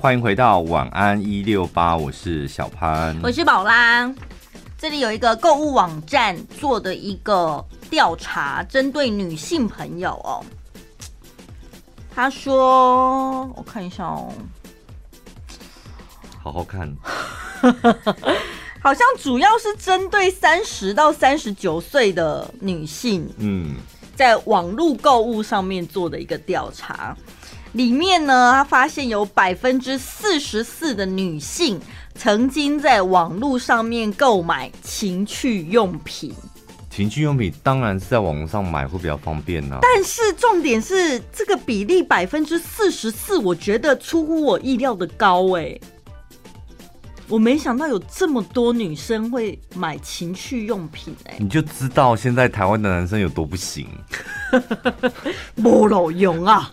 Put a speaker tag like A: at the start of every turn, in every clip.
A: 欢迎回到晚安一六八，我是小潘，
B: 我是宝拉。这里有一个购物网站做的一个调查，针对女性朋友哦。他说：“我看一下哦，
A: 好好看，
B: 好像主要是针对三十到三十九岁的女性，嗯，在网络购物上面做的一个调查。”里面呢，他发现有百分之四十四的女性曾经在网络上面购买情趣用品。
A: 情趣用品当然是在网络上买会比较方便呢、啊。
B: 但是重点是这个比例百分之四十四，我觉得出乎我意料的高哎、欸。我没想到有这么多女生会买情趣用品哎、欸。
A: 你就知道现在台湾的男生有多不行，
B: 没路用啊。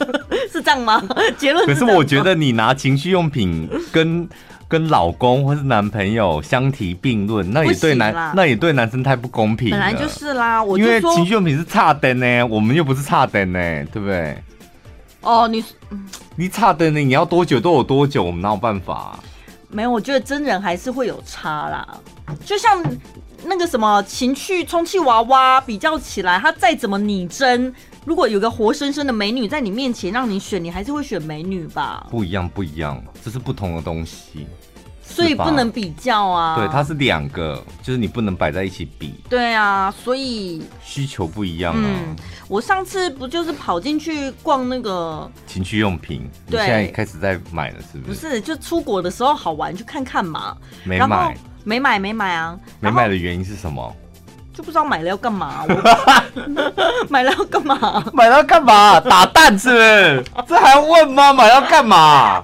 B: 是这样吗？结论。
A: 可是我觉得你拿情趣用品跟跟老公或是男朋友相提并论，那也对男那也对男生太不公平。
B: 本来就是啦，我
A: 因为情趣用品是差灯呢，我们又不是差灯呢，对不对？
B: 哦，你
A: 你差灯呢，你要多久都有多久，我们哪有办法啊？
B: 没有，我觉得真人还是会有差啦。就像那个什么情趣充气娃娃比较起来，它再怎么拟真。如果有个活生生的美女在你面前让你选，你还是会选美女吧？
A: 不一样，不一样，这是不同的东西，
B: 所以不能比较啊。
A: 对，它是两个，就是你不能摆在一起比。
B: 对啊，所以
A: 需求不一样啊。
B: 嗯，我上次不就是跑进去逛那个
A: 情趣用品？对，你现在开始在买了，是不是？
B: 不是，就出国的时候好玩，去看看嘛。
A: 没买，
B: 没买，没买啊！
A: 没买的原因是什么？
B: 就不知道买了要干嘛，买了要干嘛？
A: 买了要干嘛？打蛋是不是？这还要问吗？买了要干嘛？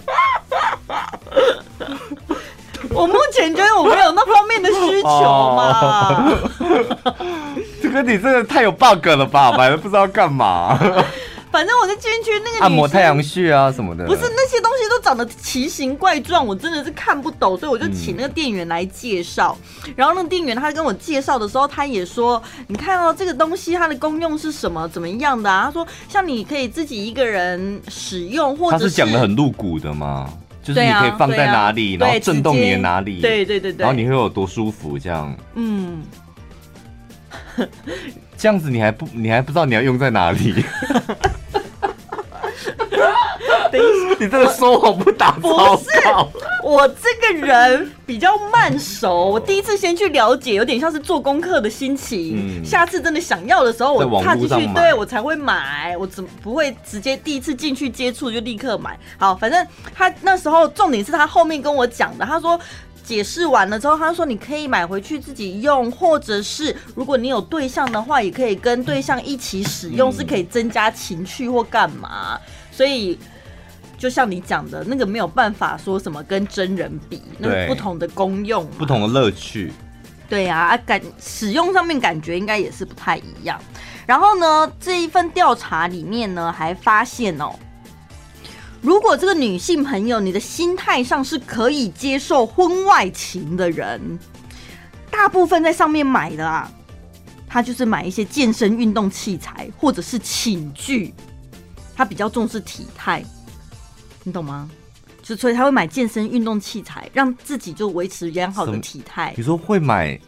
B: 我目前觉得我没有那方面的需求嘛。
A: 这个你真的太有 bug 了吧？买了不知道干嘛。
B: 反正我就进去那个
A: 按摩太阳穴啊什么的，
B: 不是那些东西都长得奇形怪状，我真的是看不懂，所以我就请那个店员来介绍。嗯、然后那个店员他跟我介绍的时候，他也说：“你看哦，这个东西它的功用是什么？怎么样的啊？”他说：“像你可以自己一个人使用，或者是……”
A: 他是讲的很露骨的嘛？就是你可以放在哪里，啊啊、然后震动你的哪里，
B: 对对对对，
A: 然后你会有多舒服这样？
B: 嗯。
A: 这样子你还不你还不知道你要用在哪里？
B: 等一下，
A: 你这个说谎不打。
B: 不是，我这个人比较慢熟，我第一次先去了解，有点像是做功课的心情。嗯、下次真的想要的时候，我踏进去，对我才会买。我怎不会直接第一次进去接触就立刻买？好，反正他那时候重点是他后面跟我讲的，他说。解释完了之后，他说你可以买回去自己用，或者是如果你有对象的话，也可以跟对象一起使用，嗯、是可以增加情趣或干嘛。所以就像你讲的那个，没有办法说什么跟真人比，那个、不同的功用，
A: 不同的乐趣。
B: 对呀、啊，感使用上面感觉应该也是不太一样。然后呢，这一份调查里面呢，还发现哦。如果这个女性朋友，你的心态上是可以接受婚外情的人，大部分在上面买的啊，他就是买一些健身运动器材或者是寝具，他比较重视体态，你懂吗？就所以他会买健身运动器材，让自己就维持良好的体态。
A: 你说会买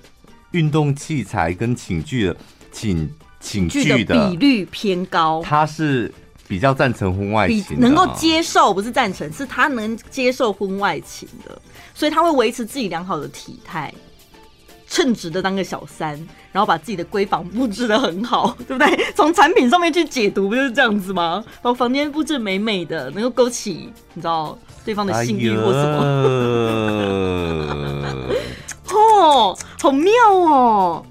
A: 运动器材跟寝具的寝寝具的
B: 比率偏高，
A: 他是。比较赞成婚外情，
B: 能够接受不是赞成，是他能接受婚外情的，所以他会维持自己良好的体态，称职的当个小三，然后把自己的闺房布置的很好，对不对？从产品上面去解读，不就是这样子吗？然后房间布置美美的，能够勾起你知道对方的性欲或什么？哎、哦，好妙哦！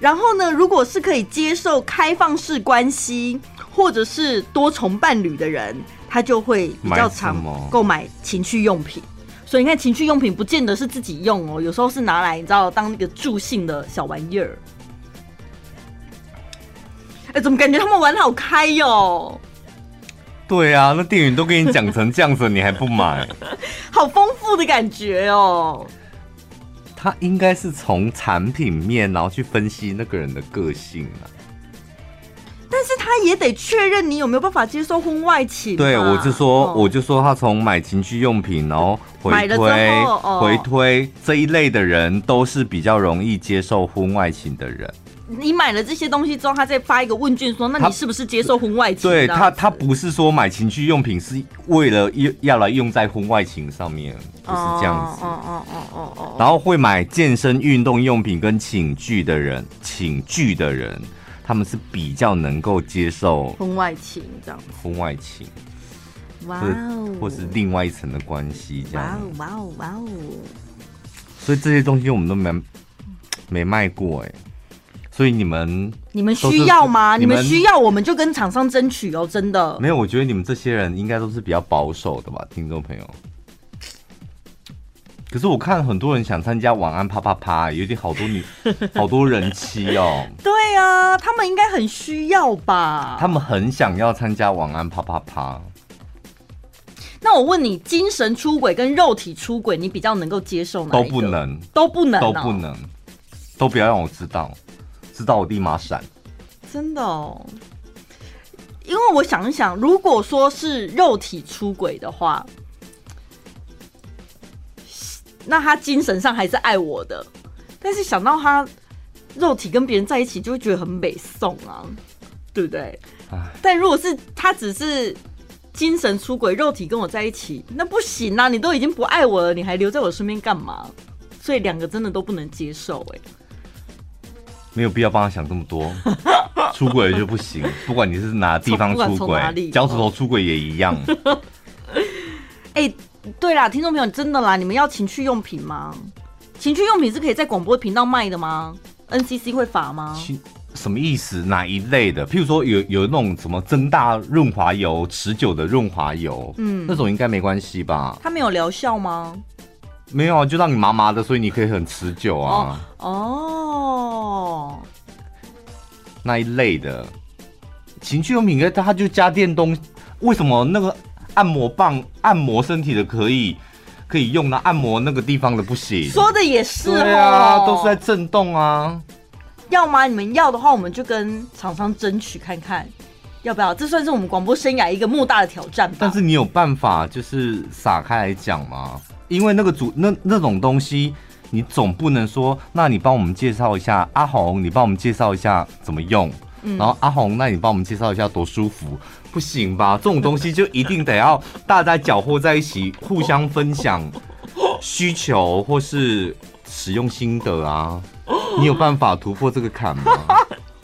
B: 然后呢，如果是可以接受开放式关系。或者是多重伴侣的人，他就会比较常购买情趣用品。所以你看，情趣用品不见得是自己用哦，有时候是拿来你知道当那个助兴的小玩意儿。哎，怎么感觉他们玩好开哟？
A: 对啊，那店员都跟你讲成这样子，你还不买？
B: 好丰富的感觉哦。
A: 他应该是从产品面，然后去分析那个人的个性啊。
B: 他也得确认你有没有办法接受婚外情。
A: 对，我就说，哦、我就说他从买情趣用品，然后回推、哦、回推这一类的人，都是比较容易接受婚外情的人。
B: 你买了这些东西之后，他再发一个问卷说，那你是不是接受婚外情？
A: 对他，他不是说买情趣用品是为了要要来用在婚外情上面，不是这样子。哦哦哦哦哦。然后会买健身运动用品跟寝具的人，寝具的人，他们是比较能够接受
B: 婚外情这样子。
A: 婚外情，
B: 哇哦，
A: 或是另外一层的关系这样。
B: 哇哦哇哦哇哦。
A: 所以这些东西我们都没没卖过哎。所以你们
B: 你们需要吗？你们需要我们就跟厂商争取哦，真的。
A: 没有，我觉得你们这些人应该都是比较保守的吧，听众朋友。可是我看很多人想参加晚安啪啪啪，有点好多女好多人妻哦。
B: 对啊，他们应该很需要吧？
A: 他们很想要参加晚安啪啪啪。
B: 那我问你，精神出轨跟肉体出轨，你比较能够接受哪？
A: 都不能，
B: 都不能，
A: 都不能，都不要让我知道。知道我立马闪，
B: 真的哦。因为我想一想，如果说是肉体出轨的话，那他精神上还是爱我的。但是想到他肉体跟别人在一起，就会觉得很美送啊，对不对？但如果是他只是精神出轨，肉体跟我在一起，那不行啊！你都已经不爱我了，你还留在我身边干嘛？所以两个真的都不能接受哎。
A: 没有必要帮他想这么多，出轨了就不行。不管你是哪地方出轨，脚趾头出轨也一样。
B: 哎、欸，对啦，听众朋友，真的啦，你们要情趣用品吗？情趣用品是可以在广播频道卖的吗？NCC 会罚吗？
A: 什么意思？哪一类的？譬如说有有那种什么增大润滑油、持久的润滑油，嗯，那种应该没关系吧？
B: 它没有疗效吗？
A: 没有啊，就让你麻麻的，所以你可以很持久啊。
B: 哦。哦，
A: 那一类的情趣用品，它它就加电动，为什么那个按摩棒按摩身体的可以可以用的？按摩那个地方的不行？
B: 说的也是。
A: 对啊，都是在震动啊。
B: 要吗？你们要的话，我们就跟厂商争取看看，要不要？这算是我们广播生涯一个莫大的挑战吧。
A: 但是你有办法就是撒开来讲吗？因为那个主那那种东西，你总不能说，那你帮我们介绍一下阿红，你帮我们介绍一下怎么用，嗯、然后阿红，那你帮我们介绍一下多舒服，不行吧？这种东西就一定得要大家搅和在一起，互相分享需求或是使用心得啊。你有办法突破这个坎吗？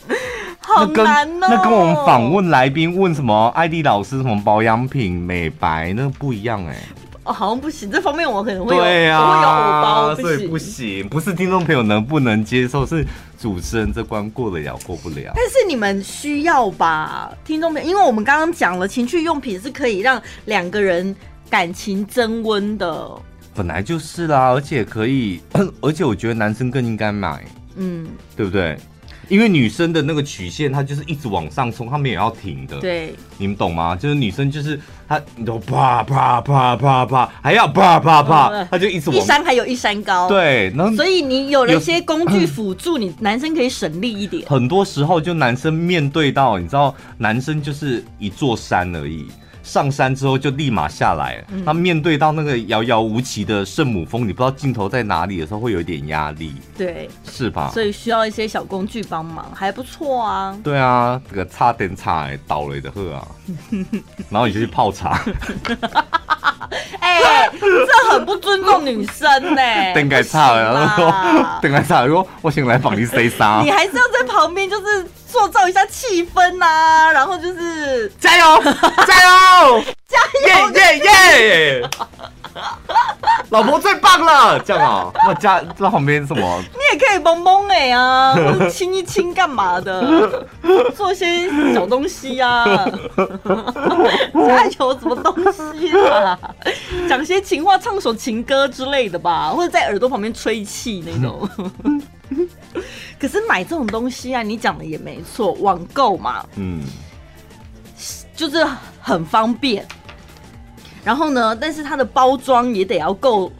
B: 好难哦。
A: 那跟我们访问来宾问什么艾迪老师什么保养品美白那不一样哎、欸。
B: 哦，好像不行，这方面我可能会有，
A: 对啊，
B: 我会有偶包，
A: 所以不行。不是听众朋友能不能接受，是主持人这关过得了过不了。
B: 但是你们需要吧，听众朋友，因为我们刚刚讲了，情趣用品是可以让两个人感情增温的，
A: 本来就是啦，而且可以，而且我觉得男生更应该买，嗯，对不对？因为女生的那个曲线，她就是一直往上冲，她们也要停的。
B: 对，
A: 你们懂吗？就是女生就是她，你都啪啪啪啪啪，还要啪啪啪，她就一直往。
B: 一山还有一山高。
A: 对，然后
B: 所以你有了一些 工具辅助，你男生可以省力一点。
A: 很多时候，就男生面对到，你知道，男生就是一座山而已。上山之后就立马下来，他面对到那个遥遥无期的圣母峰，你不知道镜头在哪里的时候，会有一点压力，
B: 对，
A: 是吧？
B: 所以需要一些小工具帮忙，还不错啊。
A: 对啊，这个差点差倒了的喝啊，然后你就去泡茶。
B: 哎、欸，这很不尊重女生呢、欸。
A: 等该差了，他说等该差了，说我先来帮你塞沙。
B: 你还是要在旁边，就是。塑造一下气氛呐、啊，然后就是
A: 加油，加油，
B: 加油，
A: 耶耶耶！老婆最棒了，这样啊，那加在旁边什么？
B: 你也可以萌萌哎啊，亲一亲干嘛的？做些小东西啊，加油什么东西啊？讲些情话，唱首情歌之类的吧，或者在耳朵旁边吹气那种。可是买这种东西啊，你讲的也没错，网购嘛，嗯，就是很方便。然后呢，但是它的包装也得要够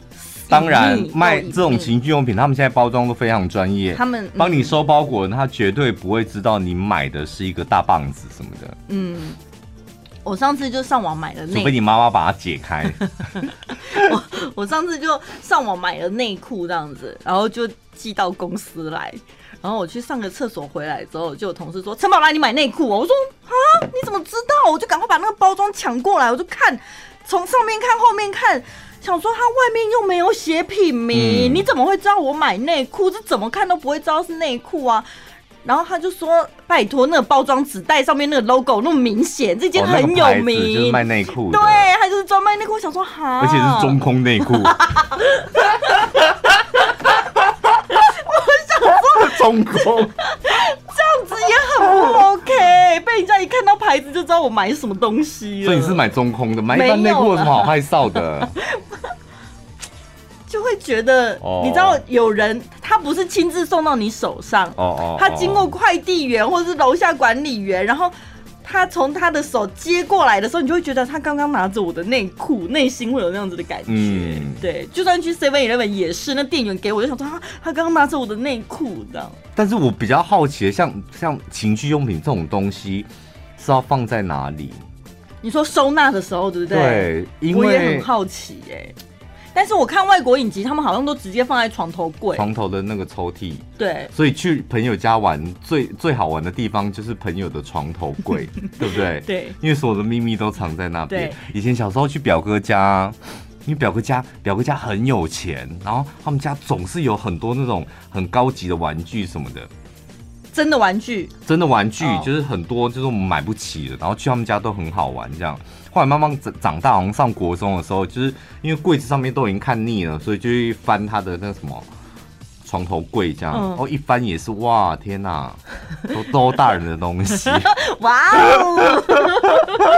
A: 当然卖这种情趣用品，他们现在包装都非常专业。
B: 他们
A: 帮你收包裹，他绝对不会知道你买的是一个大棒子什么的。
B: 嗯，我上次就上网买了
A: 除非你妈妈把它解开。
B: 我我上次就上网买了内裤这样子，然后就寄到公司来。然后我去上个厕所回来之后，就有同事说：“陈宝来，你买内裤。”我说：“啊，你怎么知道？”我就赶快把那个包装抢过来，我就看，从上面看后面看，想说它外面又没有写品名，嗯、你怎么会知道我买内裤？这怎么看都不会知道是内裤啊！然后他就说：“拜托，那个包装纸袋上面那个 logo 那么明显，这件很有名，
A: 哦那个、就是卖内裤。
B: 对，他就是专卖内裤。我想说，哈，
A: 而且是中空
B: 内裤。” 我想说中空，看到牌子就知道我买什么东西。
A: 所以你是买中空的，买一般内裤有什么好害臊的？
B: 就会觉得，oh. 你知道有人他不是亲自送到你手上，他经过快递员或者是楼下管理员，然后。他从他的手接过来的时候，你就会觉得他刚刚拿着我的内裤，内心会有那样子的感觉。嗯，对，就算去 Seven Eleven 也是，那店员给我就想说，他他刚刚拿着我的内裤这样。
A: 但是我比较好奇的，像像情趣用品这种东西是要放在哪里？
B: 你说收纳的时候，对不对？
A: 对，因为
B: 我也很好奇哎、欸。但是我看外国影集，他们好像都直接放在床头柜，
A: 床头的那个抽屉。
B: 对，
A: 所以去朋友家玩最最好玩的地方就是朋友的床头柜，对不对？
B: 对，
A: 因为所有的秘密都藏在那边。以前小时候去表哥家，因为表哥家表哥家很有钱，然后他们家总是有很多那种很高级的玩具什么的。
B: 真的玩具，
A: 真的玩具就是很多，就是我们买不起的，然后去他们家都很好玩这样。后来慢慢长长大，好像上国中的时候，就是因为柜子上面都已经看腻了，所以就去翻他的那个什么床头柜这样。然后一翻也是哇，天哪，都 都大人的东西。哇哦！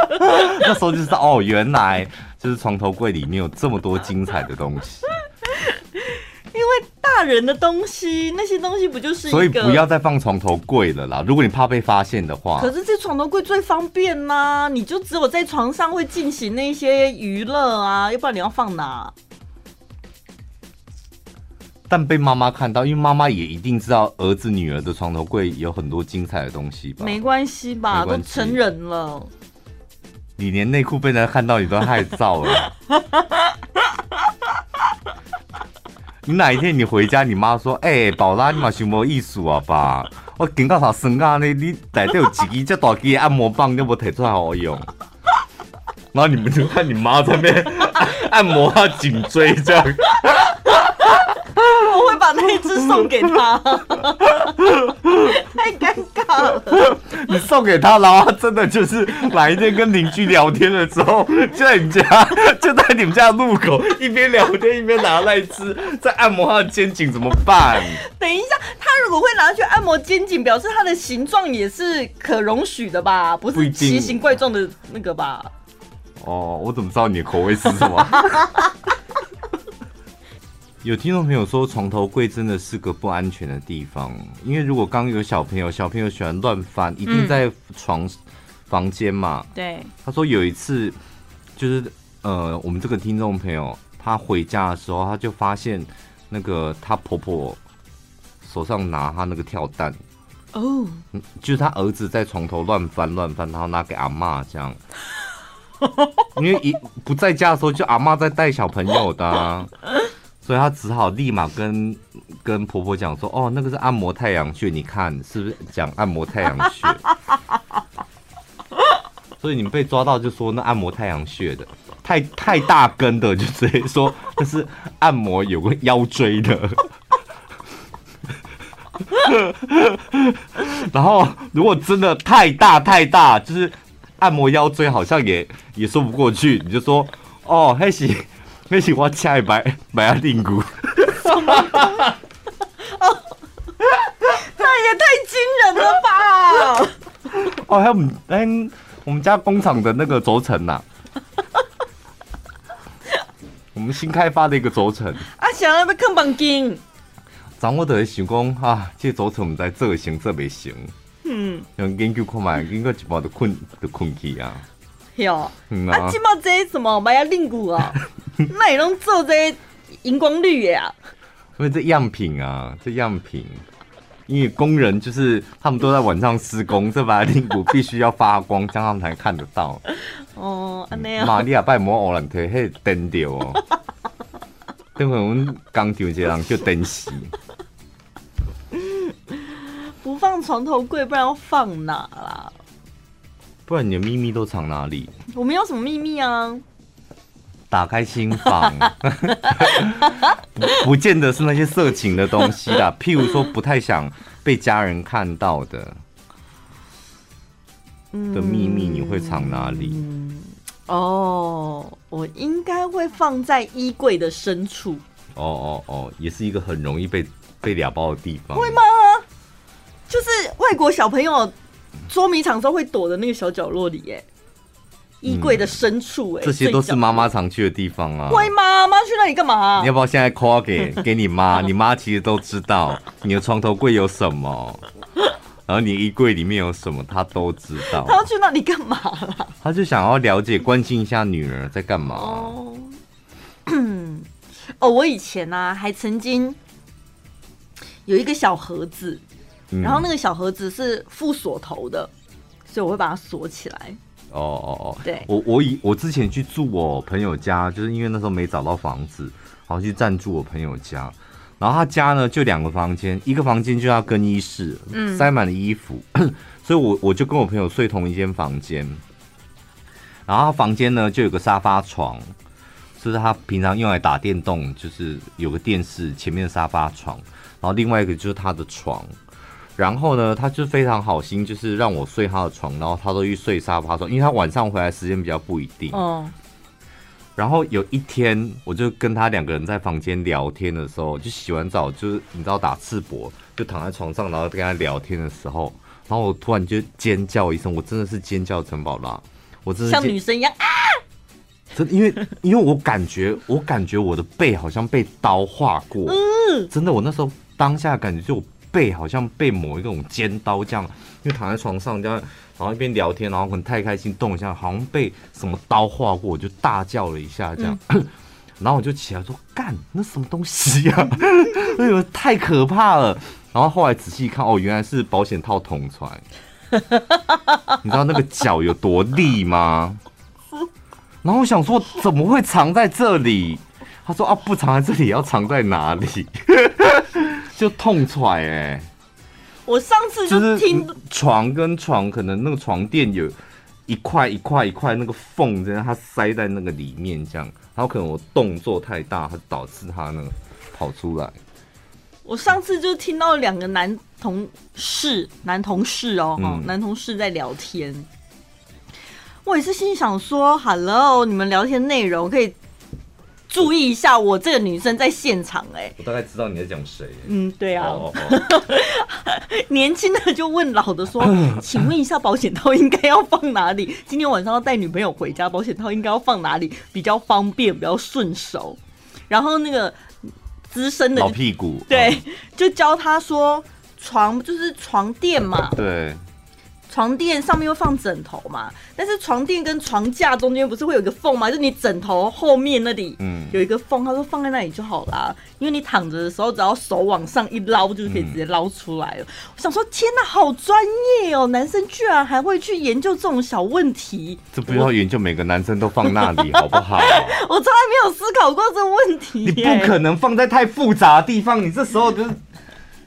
A: 那时候就知道哦，原来就是床头柜里面有这么多精彩的东西。
B: 人的东西，那些东西不就是一个？
A: 所以不要再放床头柜了啦。如果你怕被发现的话，
B: 可是这床头柜最方便呐、啊，你就只有在床上会进行那些娱乐啊，要不然你要放哪？
A: 但被妈妈看到，因为妈妈也一定知道儿子女儿的床头柜有很多精彩的东西吧？
B: 没关系吧，都成人了。
A: 你连内裤被人家看到，你都害臊了。你哪一天你回家，你妈说：“哎、宝拉，你嘛想无意思啊爸？我警告他生啊，你你内底有几支这大支按摩棒，你无提出来好用。”然后你们就看你妈在那边 按摩他颈椎
B: 这样。一只送给他，太尴尬了。
A: 你送给他，然后他真的就是哪一天跟邻居聊天的时候，就在你家，就在你们家的路口，一边聊天一边拿那一只在按摩他的肩颈，怎么办？
B: 等一下，他如果会拿去按摩肩颈，表示他的形状也是可容许的吧？不是奇形怪状的那个吧？
A: 哦，我怎么知道你的口味是什么？有听众朋友说，床头柜真的是个不安全的地方，因为如果刚有小朋友，小朋友喜欢乱翻，一定在床房间嘛。
B: 对，
A: 他说有一次，就是呃，我们这个听众朋友他回家的时候，他就发现那个他婆婆手上拿他那个跳蛋，哦，就是他儿子在床头乱翻乱翻，然后拿给阿妈这样，因为一不在家的时候，就阿妈在带小朋友的啊。所以他只好立马跟跟婆婆讲说：“哦，那个是按摩太阳穴，你看是不是讲按摩太阳穴？” 所以你们被抓到就说那按摩太阳穴的太太大根的，就直接说那是按摩有个腰椎的。然后如果真的太大太大，就是按摩腰椎，好像也也说不过去，你就说：“哦，还行。”那是我恰一白白阿定骨，哦，
B: 那也太惊人了吧！
A: 哦，还有我们哎，我们家工厂的那个轴承呐，我们新开发的一个轴承。
B: 啊，想要要坑绑金，
A: 掌握的想讲啊，这轴承我们在这行这没行，嗯，用研究看嘛，应该一包都困都困去啊。
B: 哟，啊，起码这什么白阿定骨啊？那也拢做这荧光绿呀。
A: 因为这样品啊，这样品，因为工人就是他们都在晚上施工，这把令鼓必须要发光，这样他们才看得到。
B: 哦，安尼啊。
A: 玛利亚拜摩奥兰特，嘿，灯掉哦。等会我们刚丢这样就灯熄。
B: 不放床头柜，不然要放哪啦？
A: 不然你的秘密都藏哪里？
B: 我没有什么秘密啊。
A: 打开心房，不不见得是那些色情的东西啦。譬如说，不太想被家人看到的的秘密，你会藏哪里？
B: 嗯，哦，我应该会放在衣柜的深处。
A: 哦哦哦，也是一个很容易被被俩包的地方。
B: 会吗？就是外国小朋友捉迷藏时候会躲的那个小角落里，耶。衣柜的深处，哎，
A: 这些都是妈妈常去的地方啊。
B: 会吗？妈去那里干嘛？
A: 你要不要现在 call 给 给你妈？你妈其实都知道你的床头柜有什么，然后你衣柜里面有什么，她都知道。
B: 她要去那里干嘛啦？
A: 她就想要了解、关心一下女儿在干嘛。
B: 哦，哦，我以前呢、啊、还曾经有一个小盒子，然后那个小盒子是附锁头的，所以我会把它锁起来。
A: 哦哦哦，
B: 对，
A: 我我以我之前去住我朋友家，就是因为那时候没找到房子，然后去暂住我朋友家，然后他家呢就两个房间，一个房间就要更衣室，嗯，塞满了衣服，所以我我就跟我朋友睡同一间房间，然后他房间呢就有个沙发床，就是他平常用来打电动，就是有个电视前面的沙发床，然后另外一个就是他的床。然后呢，他就非常好心，就是让我睡他的床，然后他都去睡沙发床，因为他晚上回来时间比较不一定。哦。然后有一天，我就跟他两个人在房间聊天的时候，就洗完澡，就是你知道打赤膊，就躺在床上，然后跟他聊天的时候，然后我突然就尖叫一声，我真的是尖叫陈宝拉，我真的
B: 像女生一样啊！
A: 真因为因为我感觉我感觉我的背好像被刀划过，嗯，真的，我那时候当下感觉就。背好像被某一种尖刀这样，因为躺在床上这样，然后一边聊天，然后可能太开心动一下，好像被什么刀划过，我就大叫了一下这样，嗯、然后我就起来说：“干，那什么东西呀、啊？哎呦，太可怕了！”然后后来仔细一看，哦，原来是保险套捅出来。你知道那个脚有多利吗？然后我想说，怎么会藏在这里？他说：“啊，不藏在这里，要藏在哪里？”就痛踹哎、欸！
B: 我上次就听
A: 床跟床，可能那个床垫有一块一块一块那个缝，这样它塞在那个里面，这样，然后可能我动作太大，它导致它那个跑出来。
B: 我上次就听到两个男同事，男同事哦，嗯、男同事在聊天，我也是心想说，Hello，你们聊天内容可以。注意一下，我这个女生在现场哎、欸，
A: 我大概知道你在讲谁。
B: 嗯，对啊。Oh, oh, oh. 年轻的就问老的说：“请问一下，保险套应该要放哪里？今天晚上要带女朋友回家，保险套应该要放哪里比较方便，比较顺手？”然后那个资深的
A: 老屁股，
B: 对，就教他说：“床就是床垫嘛。”
A: 对。
B: 床垫上面又放枕头嘛，但是床垫跟床架中间不是会有一个缝吗？就你枕头后面那里，嗯，有一个缝，他说放在那里就好啦，因为你躺着的时候，只要手往上一捞，就可以直接捞出来了。嗯、我想说，天哪，好专业哦！男生居然还会去研究这种小问题，
A: 这不要研究，每个男生都放那里好不好？
B: 我从来没有思考过这个问题。
A: 你不可能放在太复杂的地方，你这时候就是。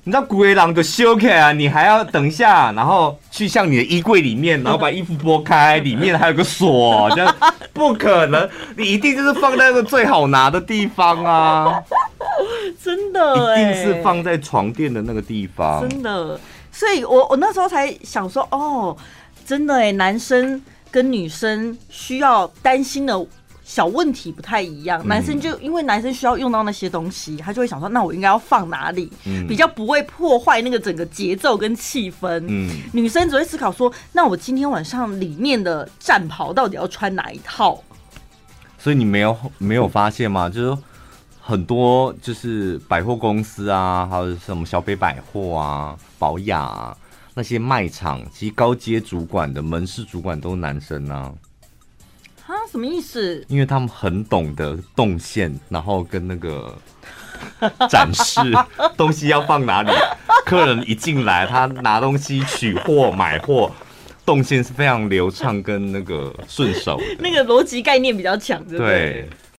A: 你知道古威狼的修改啊？你还要等一下，然后去向你的衣柜里面，然后把衣服拨开，里面还有个锁，这样不可能。你一定就是放在那个最好拿的地方啊！
B: 真的，
A: 一定是放在床垫的那个地方。
B: 真的，所以我我那时候才想说，哦，真的哎，男生跟女生需要担心的。小问题不太一样，男生就因为男生需要用到那些东西，他就会想说，那我应该要放哪里，比较不会破坏那个整个节奏跟气氛。嗯，女生只会思考说，那我今天晚上里面的战袍到底要穿哪一套？
A: 所以你没有没有发现吗？就是很多就是百货公司啊，还有什么小北百货啊、宝雅啊那些卖场，其实高阶主管的门市主管都是男生啊。
B: 啊，什么意思？
A: 因为他们很懂得动线，然后跟那个 展示东西要放哪里。客人一进来，他拿东西、取货、买货，动线是非常流畅跟那个顺手。
B: 那个逻辑概念比较强，对。